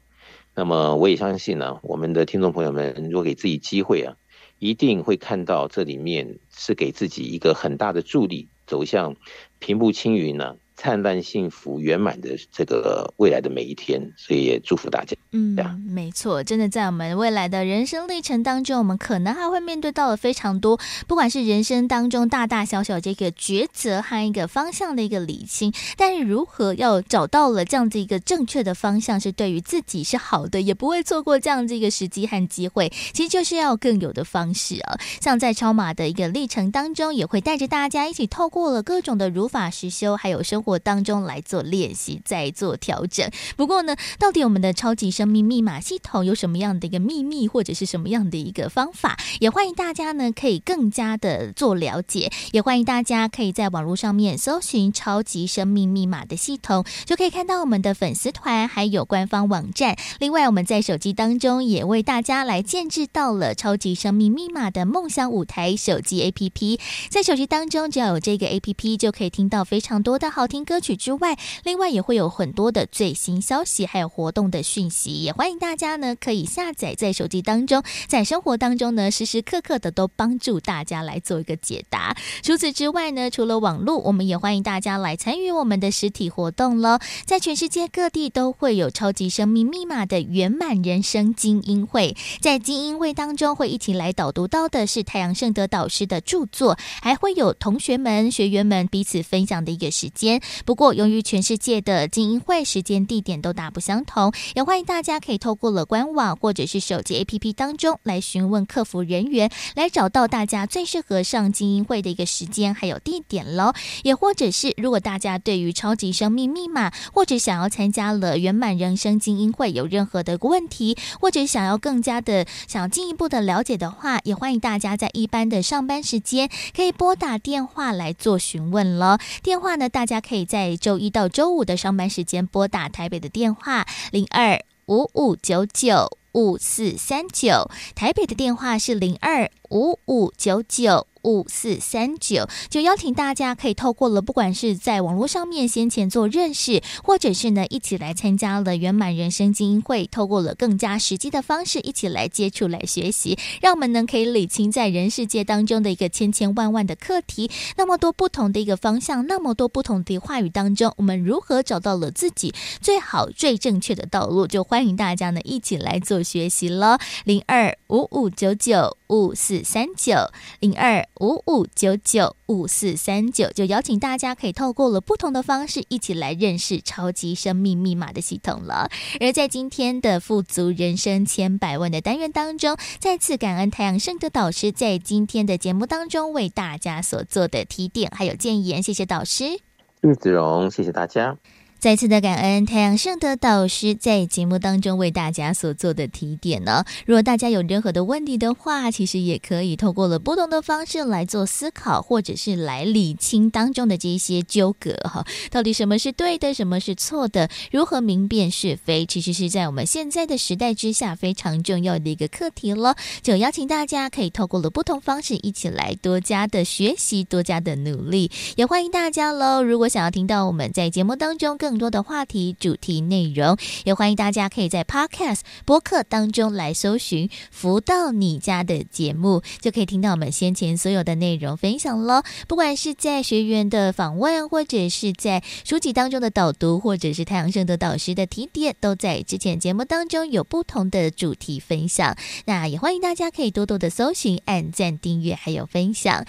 那么我也相信呢，我们的听众朋友们，如果给自己机会啊。一定会看到这里面是给自己一个很大的助力，走向平步青云呢、灿烂、幸福、圆满的这个未来的每一天，所以也祝福大家。嗯，没错，真的在我们未来的人生历程当中，我们可能还会面对到了非常多，不管是人生当中大大小小这个抉择和一个方向的一个理清。但是，如何要找到了这样子一个正确的方向，是对于自己是好的，也不会错过这样子一个时机和机会。其实就是要更有的方式啊，像在超马的一个历程当中，也会带着大家一起透过了各种的如法实修，还有生活当中来做练习，再做调整。不过呢，到底我们的超级生命密码系统有什么样的一个秘密，或者是什么样的一个方法？也欢迎大家呢可以更加的做了解。也欢迎大家可以在网络上面搜寻“超级生命密码”的系统，就可以看到我们的粉丝团还有官方网站。另外，我们在手机当中也为大家来建置到了“超级生命密码”的梦想舞台手机 APP。在手机当中，只要有这个 APP，就可以听到非常多的好听歌曲。之外，另外也会有很多的最新消息，还有活动的讯息，也欢迎大家呢可以下载在手机当中，在生活当中呢时时刻刻的都帮助大家来做一个解答。除此之外呢，除了网络，我们也欢迎大家来参与我们的实体活动喽。在全世界各地都会有超级生命密码的圆满人生精英会，在精英会当中会一起来导读到的是太阳圣德导师的著作，还会有同学们学员们彼此分享的一个时间。不过，由于全世界的精英会时间地点都大不相同，也欢迎大家可以透过了官网或者是手机 APP 当中来询问客服人员，来找到大家最适合上精英会的一个时间还有地点喽。也或者是如果大家对于超级生命密码或者想要参加了圆满人生精英会有任何的问题，或者想要更加的想要进一步的了解的话，也欢迎大家在一般的上班时间可以拨打电话来做询问喽。电话呢，大家可以可以在周一到周五的上班时间拨打台北的电话零二五五九九五四三九，台北的电话是零二五五九九。五四三九，就邀请大家可以透过了，不管是在网络上面先前做认识，或者是呢一起来参加了圆满人生精英会，透过了更加实际的方式一起来接触、来学习，让我们呢可以理清在人世界当中的一个千千万万的课题，那么多不同的一个方向，那么多不同的话语当中，我们如何找到了自己最好、最正确的道路？就欢迎大家呢一起来做学习了，零二五五九九五四三九零二。五五九九五四三九，就邀请大家可以透过了不同的方式，一起来认识超级生命密码的系统了。而在今天的富足人生千百万的单元当中，再次感恩太阳盛德导师在今天的节目当中为大家所做的提点还有建言，谢谢导师。玉子荣，谢谢大家。再次的感恩太阳盛德导师在节目当中为大家所做的提点呢。如果大家有任何的问题的话，其实也可以透过了不同的方式来做思考，或者是来理清当中的这些纠葛哈。到底什么是对的，什么是错的？如何明辨是非？其实是在我们现在的时代之下非常重要的一个课题了。就邀请大家可以透过了不同方式一起来多加的学习，多加的努力。也欢迎大家喽。如果想要听到我们在节目当中更更多的话题、主题内容，也欢迎大家可以在 Podcast 播客当中来搜寻“福到你家”的节目，就可以听到我们先前所有的内容分享了。不管是在学员的访问，或者是在书籍当中的导读，或者是太阳盛德导师的提点，都在之前节目当中有不同的主题分享。那也欢迎大家可以多多的搜寻、按赞、订阅还有分享。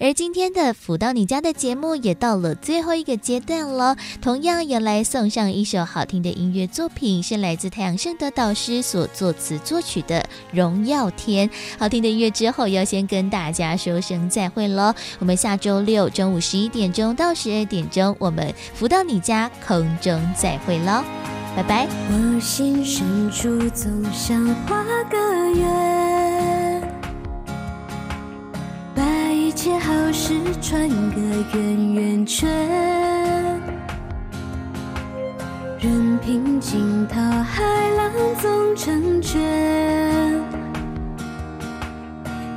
而今天的“福到你家”的节目也到了最后一个阶段了，同样也来。来送上一首好听的音乐作品，是来自太阳盛德导师所作词作曲的《荣耀天》。好听的音乐之后，要先跟大家说声再会喽。我们下周六中午十一点钟到十二点钟，我们福到你家空中再会喽，拜拜。我心深处总想画个圆，把一切好事串个圆圆圈。任凭惊涛骇浪总成全，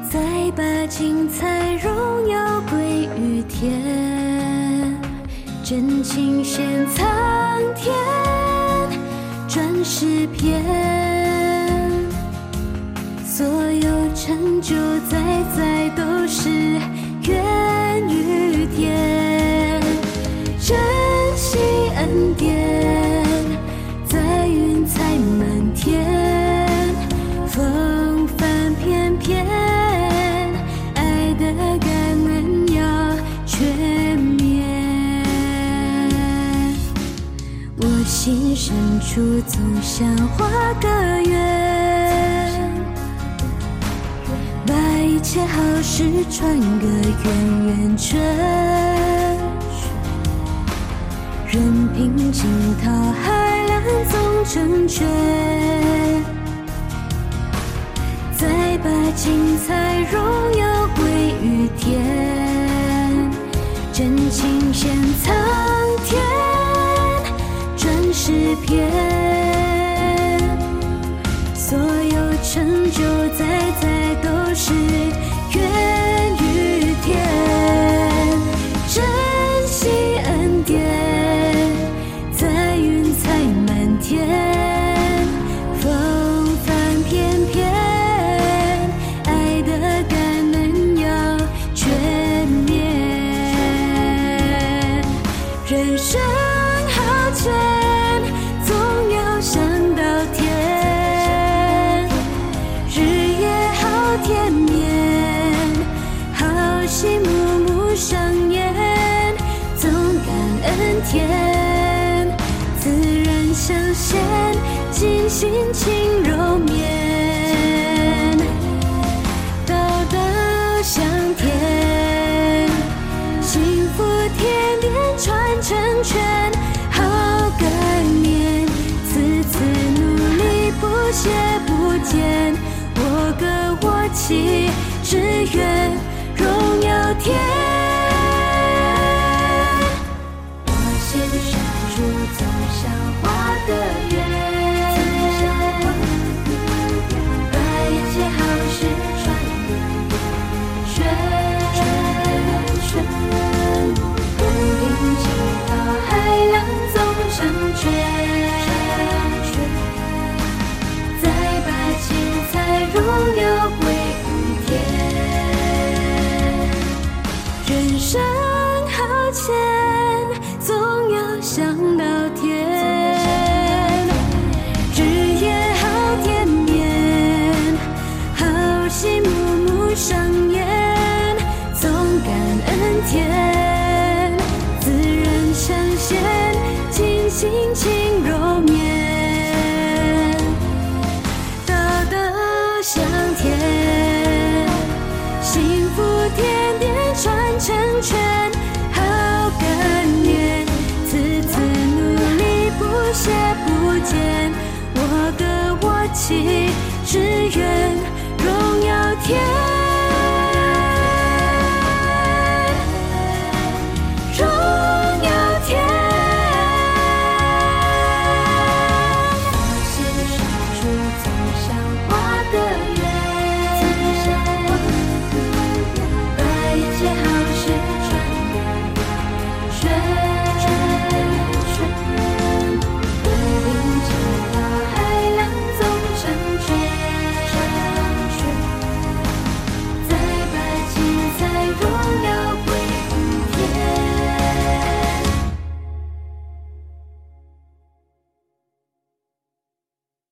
再把精彩荣耀归于天，真情献苍天，转世篇。所有成就在在都是缘与天，珍惜恩典，天，风帆翩翩，爱的感恩要全面，我心深处总想画个圆。把一切好事串个圆圆圈，凭惊涛骇浪总成全，再把精彩荣耀归于天，真情献苍天，转诗篇，所有成就在在都是。心歌